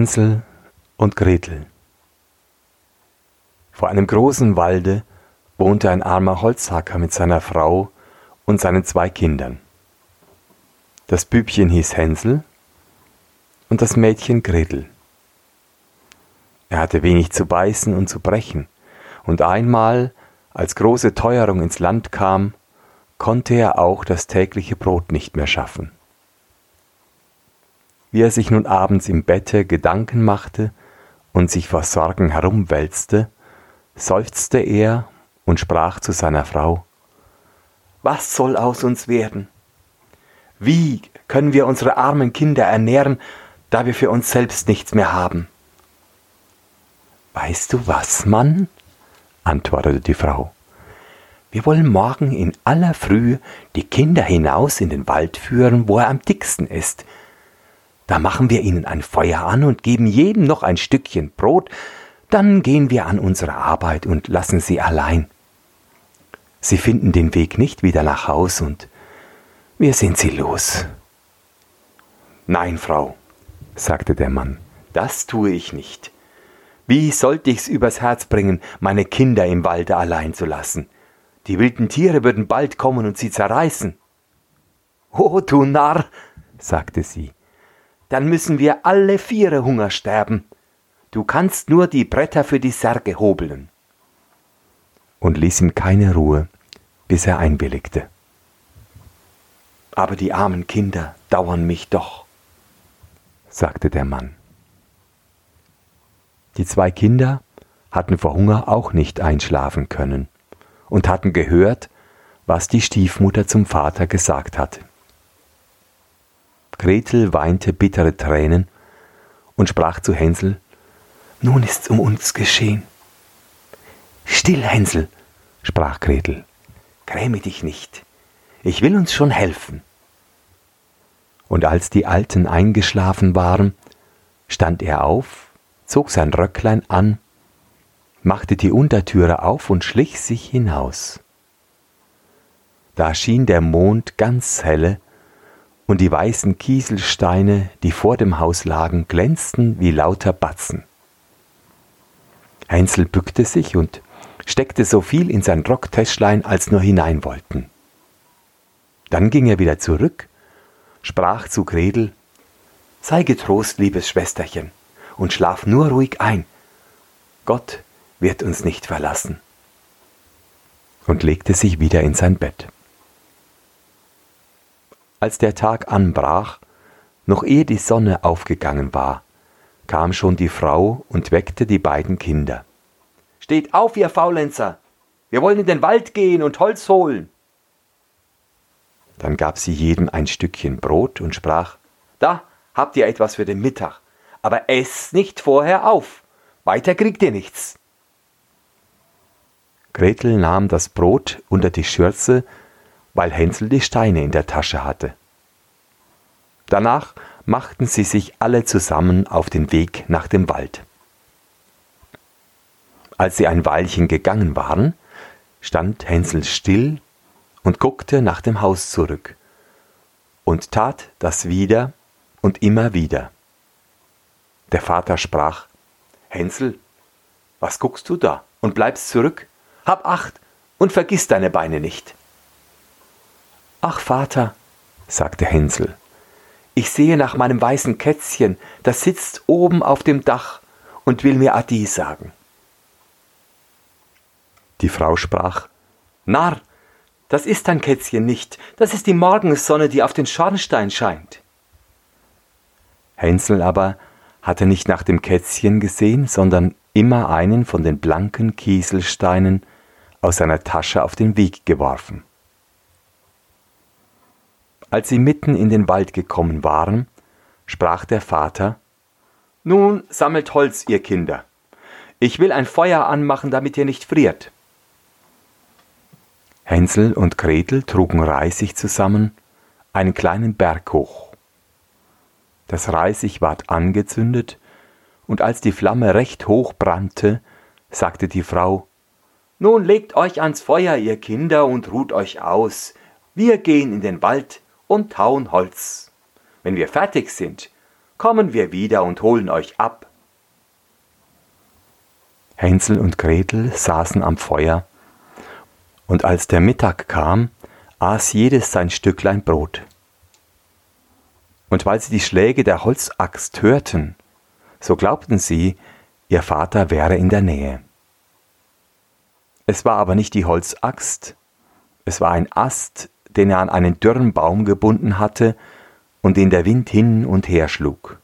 Hänsel und Gretel. Vor einem großen Walde wohnte ein armer Holzhacker mit seiner Frau und seinen zwei Kindern. Das Bübchen hieß Hänsel und das Mädchen Gretel. Er hatte wenig zu beißen und zu brechen, und einmal, als große Teuerung ins Land kam, konnte er auch das tägliche Brot nicht mehr schaffen. Wie er sich nun abends im Bette Gedanken machte und sich vor Sorgen herumwälzte, seufzte er und sprach zu seiner Frau Was soll aus uns werden? Wie können wir unsere armen Kinder ernähren, da wir für uns selbst nichts mehr haben? Weißt du was, Mann? antwortete die Frau. Wir wollen morgen in aller Frühe die Kinder hinaus in den Wald führen, wo er am dicksten ist, da machen wir ihnen ein Feuer an und geben jedem noch ein Stückchen Brot, dann gehen wir an unsere Arbeit und lassen sie allein. Sie finden den Weg nicht wieder nach Haus und wir sind sie los. Nein, Frau, sagte der Mann, das tue ich nicht. Wie sollte ich's übers Herz bringen, meine Kinder im Walde allein zu lassen? Die wilden Tiere würden bald kommen und sie zerreißen. Oh, du Narr, sagte sie, dann müssen wir alle viere Hunger sterben. Du kannst nur die Bretter für die Särge hobeln. Und ließ ihm keine Ruhe, bis er einwilligte. Aber die armen Kinder dauern mich doch, sagte der Mann. Die zwei Kinder hatten vor Hunger auch nicht einschlafen können und hatten gehört, was die Stiefmutter zum Vater gesagt hatte. Gretel weinte bittere Tränen und sprach zu Hänsel, Nun ist's um uns geschehen. Still, Hänsel, sprach Gretel, gräme dich nicht, ich will uns schon helfen. Und als die Alten eingeschlafen waren, stand er auf, zog sein Röcklein an, machte die Untertüre auf und schlich sich hinaus. Da schien der Mond ganz helle, und die weißen Kieselsteine, die vor dem Haus lagen, glänzten wie lauter Batzen. Heinzel bückte sich und steckte so viel in sein Rocktäschlein, als nur hinein wollten. Dann ging er wieder zurück, sprach zu Gretel, Sei getrost, liebes Schwesterchen, und schlaf nur ruhig ein. Gott wird uns nicht verlassen. Und legte sich wieder in sein Bett. Als der Tag anbrach, noch ehe die Sonne aufgegangen war, kam schon die Frau und weckte die beiden Kinder. Steht auf, ihr Faulenzer! Wir wollen in den Wald gehen und Holz holen! Dann gab sie jedem ein Stückchen Brot und sprach Da habt ihr etwas für den Mittag, aber esst nicht vorher auf, weiter kriegt ihr nichts. Gretel nahm das Brot unter die Schürze weil Hänsel die Steine in der Tasche hatte. Danach machten sie sich alle zusammen auf den Weg nach dem Wald. Als sie ein Weilchen gegangen waren, stand Hänsel still und guckte nach dem Haus zurück und tat das wieder und immer wieder. Der Vater sprach Hänsel, was guckst du da und bleibst zurück? Hab acht und vergiss deine Beine nicht. Ach Vater, sagte Hänsel, ich sehe nach meinem weißen Kätzchen, das sitzt oben auf dem Dach und will mir Adi sagen. Die Frau sprach, Narr, das ist dein Kätzchen nicht, das ist die Morgensonne, die auf den Schornstein scheint. Hänsel aber hatte nicht nach dem Kätzchen gesehen, sondern immer einen von den blanken Kieselsteinen aus seiner Tasche auf den Weg geworfen. Als sie mitten in den Wald gekommen waren, sprach der Vater Nun sammelt Holz, ihr Kinder. Ich will ein Feuer anmachen, damit ihr nicht friert. Hänsel und Gretel trugen Reisig zusammen, einen kleinen Berg hoch. Das Reisig ward angezündet, und als die Flamme recht hoch brannte, sagte die Frau Nun legt euch ans Feuer, ihr Kinder, und ruht euch aus. Wir gehen in den Wald und tauen Holz. Wenn wir fertig sind, kommen wir wieder und holen euch ab. Hänsel und Gretel saßen am Feuer, und als der Mittag kam, aß jedes sein Stücklein Brot. Und weil sie die Schläge der Holzaxt hörten, so glaubten sie, ihr Vater wäre in der Nähe. Es war aber nicht die Holzaxt, es war ein Ast, den er an einen dürren Baum gebunden hatte und den der Wind hin und her schlug.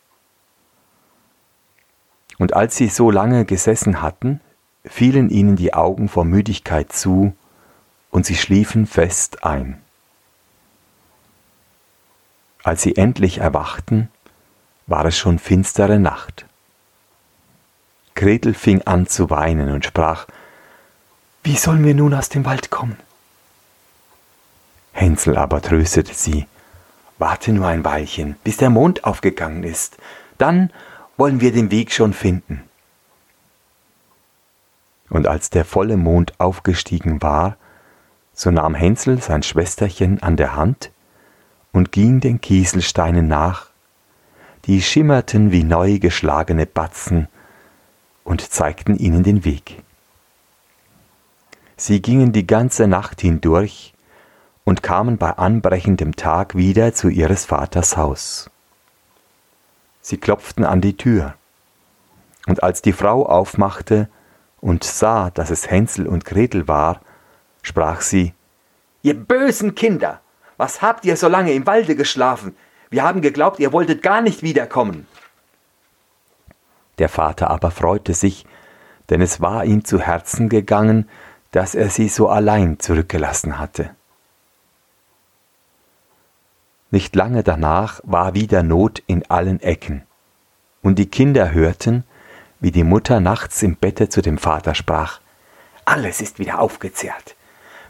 Und als sie so lange gesessen hatten, fielen ihnen die Augen vor Müdigkeit zu, und sie schliefen fest ein. Als sie endlich erwachten, war es schon finstere Nacht. Gretel fing an zu weinen und sprach, Wie sollen wir nun aus dem Wald kommen? Hänsel aber tröstete sie, Warte nur ein Weilchen, bis der Mond aufgegangen ist, dann wollen wir den Weg schon finden. Und als der volle Mond aufgestiegen war, so nahm Hänsel sein Schwesterchen an der Hand und ging den Kieselsteinen nach, die schimmerten wie neu geschlagene Batzen und zeigten ihnen den Weg. Sie gingen die ganze Nacht hindurch und kamen bei anbrechendem Tag wieder zu ihres Vaters Haus. Sie klopften an die Tür, und als die Frau aufmachte und sah, dass es Hänsel und Gretel war, sprach sie Ihr bösen Kinder, was habt ihr so lange im Walde geschlafen? Wir haben geglaubt, ihr wolltet gar nicht wiederkommen. Der Vater aber freute sich, denn es war ihm zu Herzen gegangen, dass er sie so allein zurückgelassen hatte. Nicht lange danach war wieder Not in allen Ecken, und die Kinder hörten, wie die Mutter nachts im Bette zu dem Vater sprach Alles ist wieder aufgezehrt.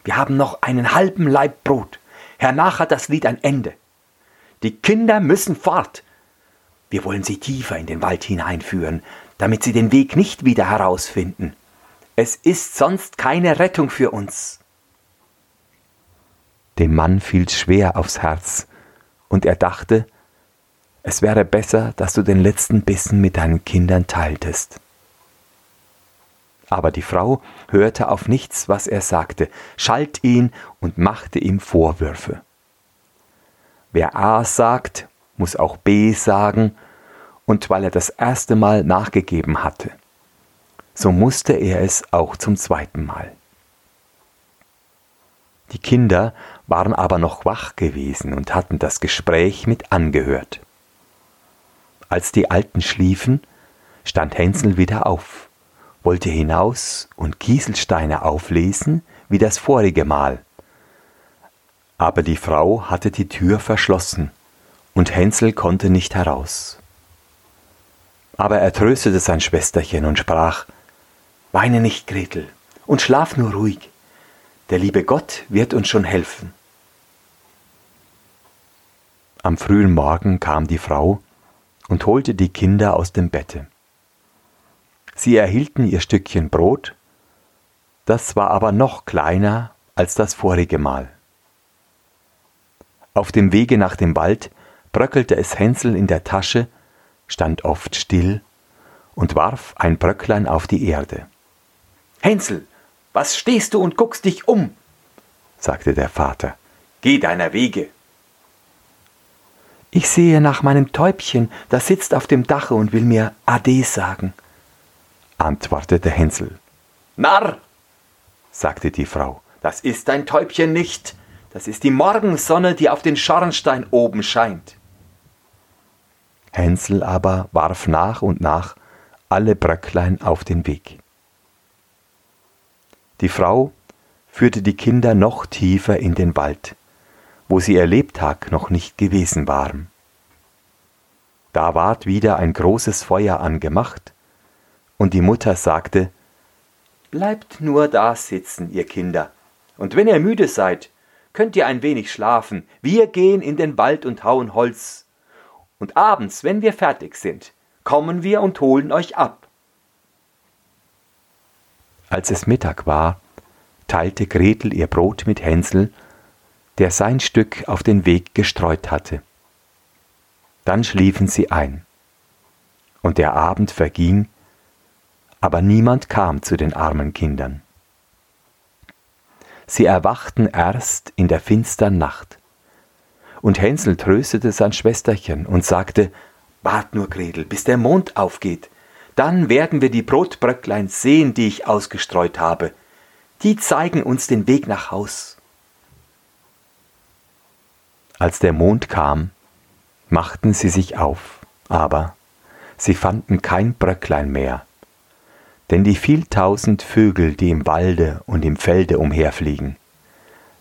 Wir haben noch einen halben Laib Brot. Hernach hat das Lied ein Ende. Die Kinder müssen fort. Wir wollen sie tiefer in den Wald hineinführen, damit sie den Weg nicht wieder herausfinden. Es ist sonst keine Rettung für uns. Dem Mann fiel's schwer aufs Herz, und er dachte, es wäre besser, dass du den letzten Bissen mit deinen Kindern teiltest. Aber die Frau hörte auf nichts, was er sagte, schalt ihn und machte ihm Vorwürfe. Wer A sagt, muss auch B sagen, und weil er das erste Mal nachgegeben hatte, so musste er es auch zum zweiten Mal. Die Kinder waren aber noch wach gewesen und hatten das Gespräch mit angehört. Als die Alten schliefen, stand Hänsel wieder auf, wollte hinaus und Kieselsteine auflesen wie das vorige Mal. Aber die Frau hatte die Tür verschlossen, und Hänsel konnte nicht heraus. Aber er tröstete sein Schwesterchen und sprach Weine nicht, Gretel, und schlaf nur ruhig. Der liebe Gott wird uns schon helfen. Am frühen Morgen kam die Frau und holte die Kinder aus dem Bette. Sie erhielten ihr Stückchen Brot, das war aber noch kleiner als das vorige Mal. Auf dem Wege nach dem Wald bröckelte es Hänsel in der Tasche, stand oft still und warf ein Bröcklein auf die Erde. Hänsel, was stehst du und guckst dich um? sagte der Vater. Geh deiner Wege. Ich sehe nach meinem Täubchen, das sitzt auf dem Dache und will mir Ade sagen, antwortete Hänsel. Narr, sagte die Frau, das ist dein Täubchen nicht, das ist die Morgensonne, die auf den Schornstein oben scheint. Hänsel aber warf nach und nach alle Bröcklein auf den Weg. Die Frau führte die Kinder noch tiefer in den Wald, wo sie ihr Lebtag noch nicht gewesen waren. Da ward wieder ein großes Feuer angemacht, und die Mutter sagte, Bleibt nur da sitzen, ihr Kinder, und wenn ihr müde seid, könnt ihr ein wenig schlafen, wir gehen in den Wald und hauen Holz, und abends, wenn wir fertig sind, kommen wir und holen euch ab. Als es Mittag war, teilte Gretel ihr Brot mit Hänsel der sein Stück auf den Weg gestreut hatte. Dann schliefen sie ein. Und der Abend verging, aber niemand kam zu den armen Kindern. Sie erwachten erst in der finstern Nacht. Und Hänsel tröstete sein Schwesterchen und sagte, Wart nur, Gretel, bis der Mond aufgeht. Dann werden wir die Brotbröcklein sehen, die ich ausgestreut habe. Die zeigen uns den Weg nach Haus. Als der Mond kam, machten sie sich auf, aber sie fanden kein Bröcklein mehr, denn die vieltausend Vögel, die im Walde und im Felde umherfliegen,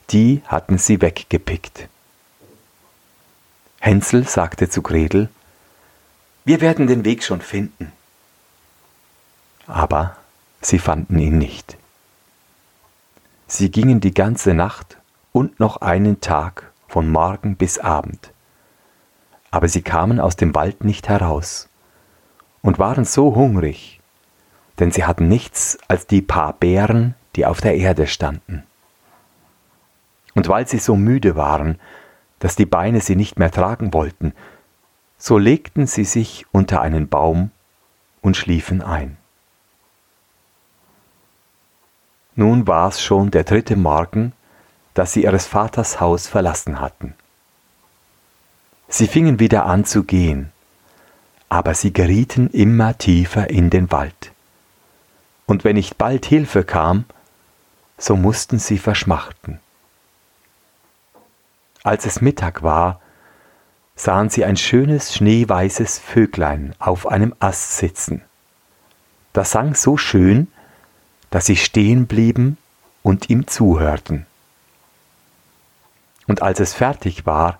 die hatten sie weggepickt. Hänsel sagte zu Gretel, wir werden den Weg schon finden. Aber sie fanden ihn nicht. Sie gingen die ganze Nacht und noch einen Tag von Morgen bis Abend. Aber sie kamen aus dem Wald nicht heraus und waren so hungrig, denn sie hatten nichts als die paar Beeren, die auf der Erde standen. Und weil sie so müde waren, dass die Beine sie nicht mehr tragen wollten, so legten sie sich unter einen Baum und schliefen ein. Nun war es schon der dritte Morgen, dass sie ihres Vaters Haus verlassen hatten. Sie fingen wieder an zu gehen, aber sie gerieten immer tiefer in den Wald. Und wenn nicht bald Hilfe kam, so mussten sie verschmachten. Als es Mittag war, sahen sie ein schönes schneeweißes Vöglein auf einem Ast sitzen. Das sang so schön, dass sie stehen blieben und ihm zuhörten. Und als es fertig war,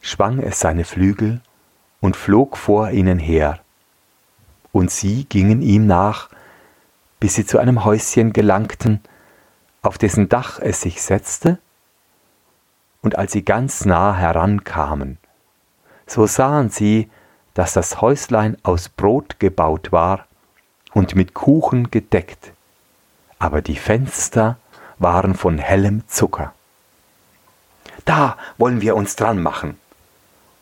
schwang es seine Flügel und flog vor ihnen her, und sie gingen ihm nach, bis sie zu einem Häuschen gelangten, auf dessen Dach es sich setzte, und als sie ganz nah herankamen, so sahen sie, dass das Häuslein aus Brot gebaut war und mit Kuchen gedeckt, aber die Fenster waren von hellem Zucker. Da wollen wir uns dran machen,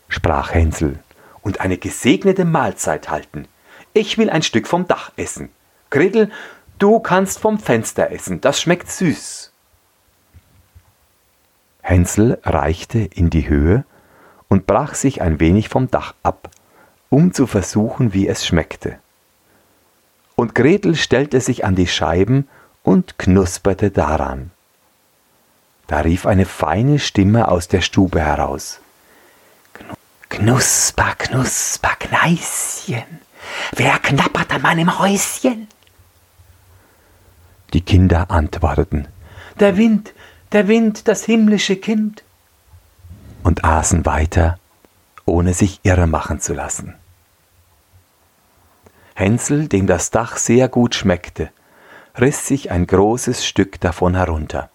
sprach Hänsel, und eine gesegnete Mahlzeit halten. Ich will ein Stück vom Dach essen. Gretel, du kannst vom Fenster essen, das schmeckt süß. Hänsel reichte in die Höhe und brach sich ein wenig vom Dach ab, um zu versuchen, wie es schmeckte. Und Gretel stellte sich an die Scheiben und knusperte daran. Da rief eine feine Stimme aus der Stube heraus. Knusper, knusper, Kneischen, wer knappert an meinem Häuschen? Die Kinder antworteten, Der Wind, der Wind, das himmlische Kind, und aßen weiter, ohne sich irre machen zu lassen. Hänsel, dem das Dach sehr gut schmeckte, riss sich ein großes Stück davon herunter.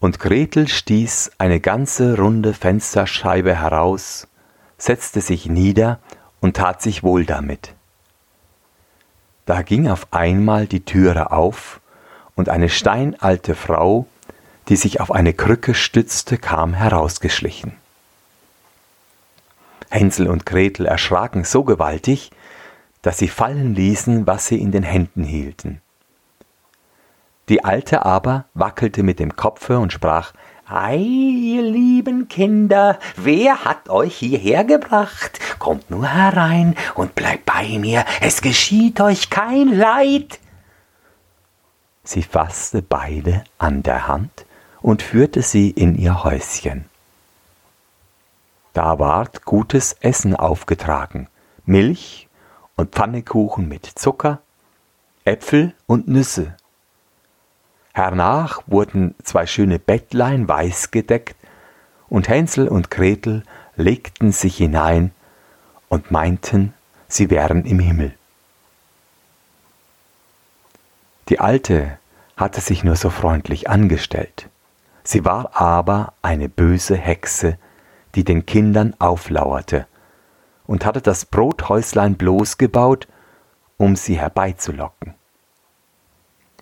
Und Gretel stieß eine ganze runde Fensterscheibe heraus, setzte sich nieder und tat sich wohl damit. Da ging auf einmal die Türe auf, und eine steinalte Frau, die sich auf eine Krücke stützte, kam herausgeschlichen. Hänsel und Gretel erschraken so gewaltig, dass sie fallen ließen, was sie in den Händen hielten. Die Alte aber wackelte mit dem Kopfe und sprach Ei, ihr lieben Kinder, wer hat euch hierher gebracht? Kommt nur herein und bleibt bei mir, es geschieht euch kein Leid. Sie fasste beide an der Hand und führte sie in ihr Häuschen. Da ward gutes Essen aufgetragen, Milch und Pfannekuchen mit Zucker, Äpfel und Nüsse. Hernach wurden zwei schöne Bettlein weiß gedeckt, und Hänsel und Gretel legten sich hinein und meinten, sie wären im Himmel. Die Alte hatte sich nur so freundlich angestellt. Sie war aber eine böse Hexe, die den Kindern auflauerte und hatte das Brothäuslein bloß gebaut, um sie herbeizulocken.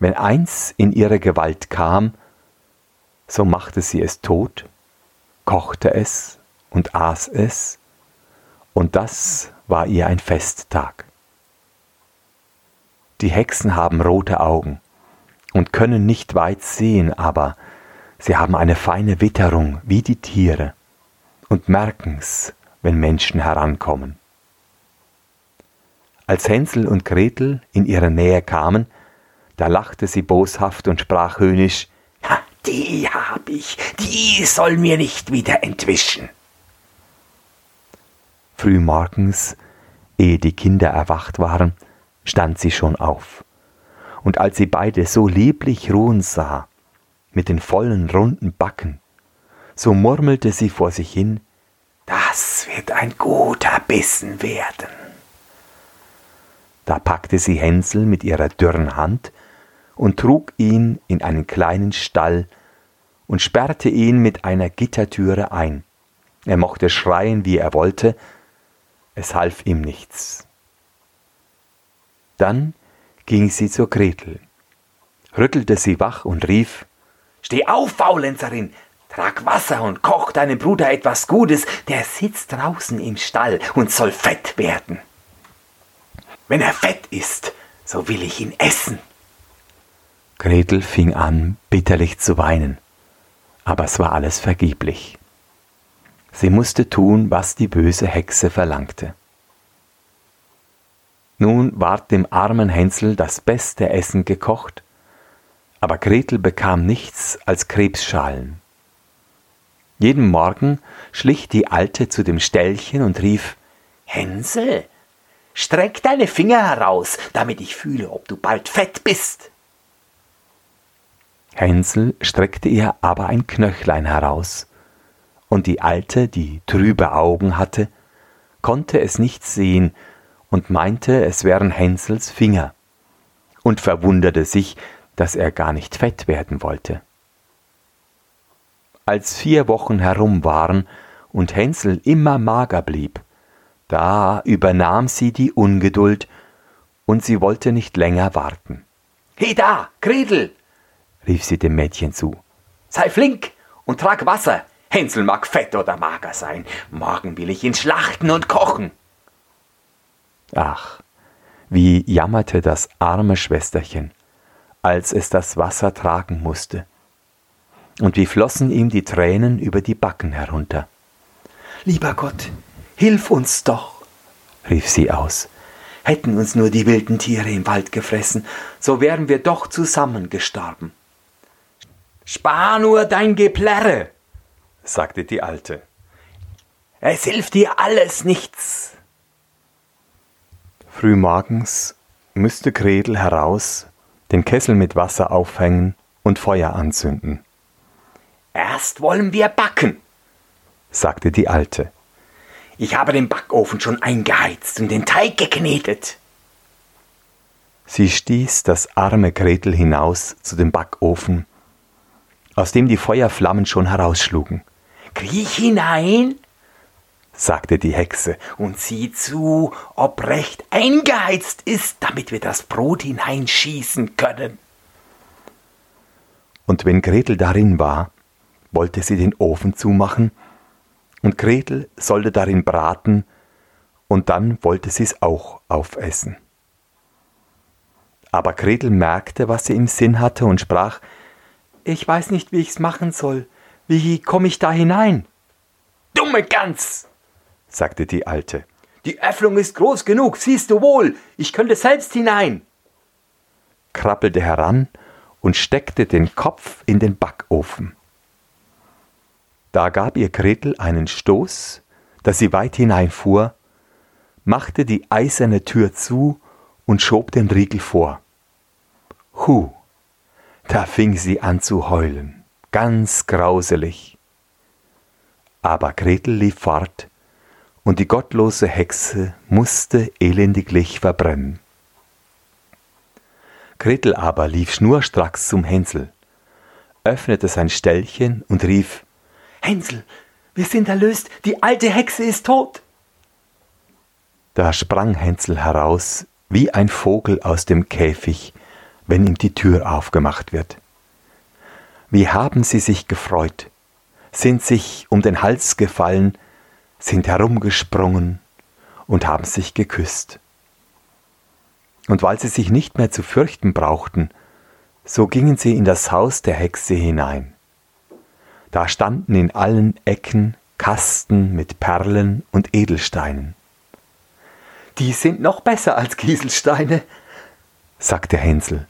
Wenn eins in ihre Gewalt kam, so machte sie es tot, kochte es und aß es, und das war ihr ein Festtag. Die Hexen haben rote Augen und können nicht weit sehen, aber sie haben eine feine Witterung wie die Tiere und merken's, wenn Menschen herankommen. Als Hänsel und Gretel in ihre Nähe kamen, da lachte sie boshaft und sprach höhnisch, die hab ich, die soll mir nicht wieder entwischen. Frühmorgens, ehe die Kinder erwacht waren, stand sie schon auf. Und als sie beide so lieblich ruhen sah, mit den vollen runden Backen, so murmelte sie vor sich hin, das wird ein guter Bissen werden. Da packte sie Hänsel mit ihrer dürren Hand und trug ihn in einen kleinen Stall und sperrte ihn mit einer Gittertüre ein. Er mochte schreien, wie er wollte, es half ihm nichts. Dann ging sie zur Gretel, rüttelte sie wach und rief Steh auf, Faulenzerin, trag Wasser und koch deinem Bruder etwas Gutes, der sitzt draußen im Stall und soll fett werden. Wenn er fett ist, so will ich ihn essen. Gretel fing an, bitterlich zu weinen, aber es war alles vergeblich. Sie musste tun, was die böse Hexe verlangte. Nun ward dem armen Hänsel das beste Essen gekocht, aber Gretel bekam nichts als Krebsschalen. Jeden Morgen schlich die Alte zu dem Ställchen und rief Hänsel, streck deine Finger heraus, damit ich fühle, ob du bald fett bist. Hänsel streckte ihr aber ein Knöchlein heraus, und die Alte, die trübe Augen hatte, konnte es nicht sehen und meinte, es wären Hänsels Finger, und verwunderte sich, dass er gar nicht fett werden wollte. Als vier Wochen herum waren und Hänsel immer mager blieb, da übernahm sie die Ungeduld, und sie wollte nicht länger warten. He da, Gretel! rief sie dem Mädchen zu. Sei flink und trag Wasser. Hänsel mag fett oder mager sein. Morgen will ich ihn schlachten und kochen. Ach, wie jammerte das arme Schwesterchen, als es das Wasser tragen musste. Und wie flossen ihm die Tränen über die Backen herunter. Lieber Gott, hilf uns doch, rief sie aus. Hätten uns nur die wilden Tiere im Wald gefressen, so wären wir doch zusammen gestorben. Spar nur dein Geplärre, sagte die Alte. Es hilft dir alles nichts. Frühmorgens müsste Gretel heraus, den Kessel mit Wasser aufhängen und Feuer anzünden. Erst wollen wir backen, sagte die Alte. Ich habe den Backofen schon eingeheizt und den Teig geknetet. Sie stieß das arme Gretel hinaus zu dem Backofen, aus dem die Feuerflammen schon herausschlugen. Kriech hinein, sagte die Hexe, und sieh zu, ob recht eingeheizt ist, damit wir das Brot hineinschießen können. Und wenn Gretel darin war, wollte sie den Ofen zumachen, und Gretel sollte darin braten, und dann wollte sie's auch aufessen. Aber Gretel merkte, was sie im Sinn hatte, und sprach Ich weiß nicht, wie ich's machen soll. Wie komme ich da hinein? Dumme Gans, sagte die Alte. Die Öffnung ist groß genug, siehst du wohl, ich könnte selbst hinein. Krabbelte heran und steckte den Kopf in den Backofen. Da gab ihr Gretel einen Stoß, dass sie weit hineinfuhr, machte die eiserne Tür zu und schob den Riegel vor. Hu, da fing sie an zu heulen, ganz grauselig. Aber Gretel lief fort und die gottlose Hexe musste elendiglich verbrennen. Gretel aber lief schnurstracks zum Hänsel, öffnete sein Ställchen und rief Hänsel, wir sind erlöst, die alte Hexe ist tot. Da sprang Hänsel heraus wie ein Vogel aus dem Käfig, wenn ihm die Tür aufgemacht wird. Wie haben sie sich gefreut, sind sich um den Hals gefallen, sind herumgesprungen und haben sich geküsst. Und weil sie sich nicht mehr zu fürchten brauchten, so gingen sie in das Haus der Hexe hinein. Da standen in allen Ecken Kasten mit Perlen und Edelsteinen. Die sind noch besser als Kieselsteine, sagte Hänsel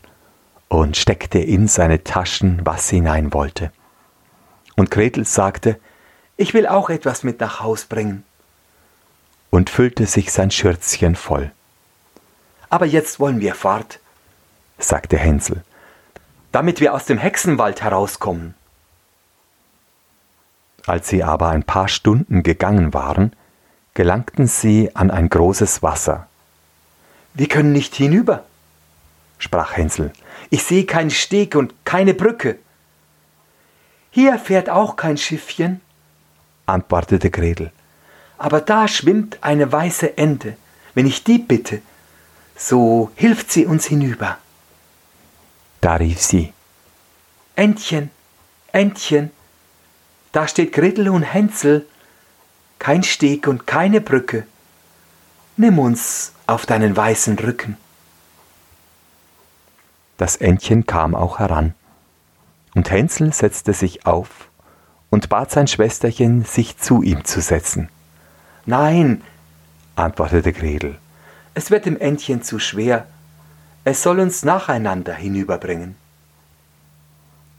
und steckte in seine Taschen, was hinein wollte. Und Gretel sagte, ich will auch etwas mit nach Haus bringen. Und füllte sich sein Schürzchen voll. Aber jetzt wollen wir fort, sagte Hänsel, damit wir aus dem Hexenwald herauskommen. Als sie aber ein paar Stunden gegangen waren, gelangten sie an ein großes Wasser. Wir können nicht hinüber, sprach Hänsel. Ich sehe keinen Steg und keine Brücke. Hier fährt auch kein Schiffchen, antwortete Gretel. Aber da schwimmt eine weiße Ente. Wenn ich die bitte, so hilft sie uns hinüber. Da rief sie Entchen, Entchen, da steht Gretel und Hänsel, kein Steg und keine Brücke. Nimm uns auf deinen weißen Rücken. Das Entchen kam auch heran, und Hänsel setzte sich auf und bat sein Schwesterchen, sich zu ihm zu setzen. Nein, antwortete Gretel, es wird dem Entchen zu schwer, es soll uns nacheinander hinüberbringen.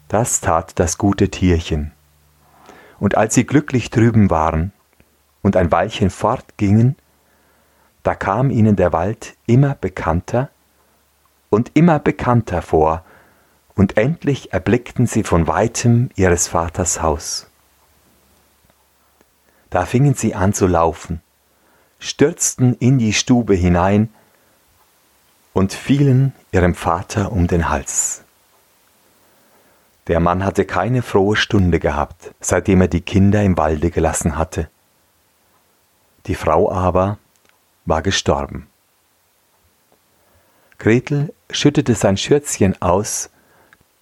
Das tat das gute Tierchen, und als sie glücklich drüben waren und ein Weilchen fortgingen, da kam ihnen der Wald immer bekannter und immer bekannter vor, und endlich erblickten sie von weitem ihres Vaters Haus. Da fingen sie an zu laufen, stürzten in die Stube hinein und fielen ihrem Vater um den Hals. Der Mann hatte keine frohe Stunde gehabt, seitdem er die Kinder im Walde gelassen hatte. Die Frau aber war gestorben. Gretel schüttete sein Schürzchen aus,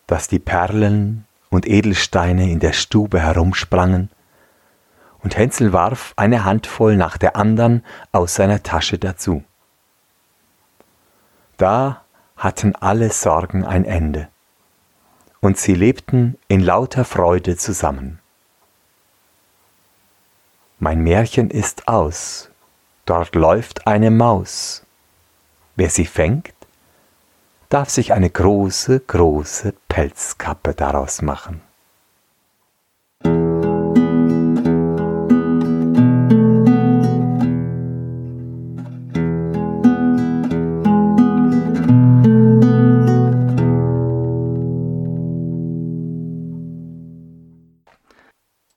dass die Perlen und Edelsteine in der Stube herumsprangen, und Hänsel warf eine Handvoll nach der andern aus seiner Tasche dazu. Da hatten alle Sorgen ein Ende, und sie lebten in lauter Freude zusammen. Mein Märchen ist aus, dort läuft eine Maus. Wer sie fängt, darf sich eine große, große Pelzkappe daraus machen.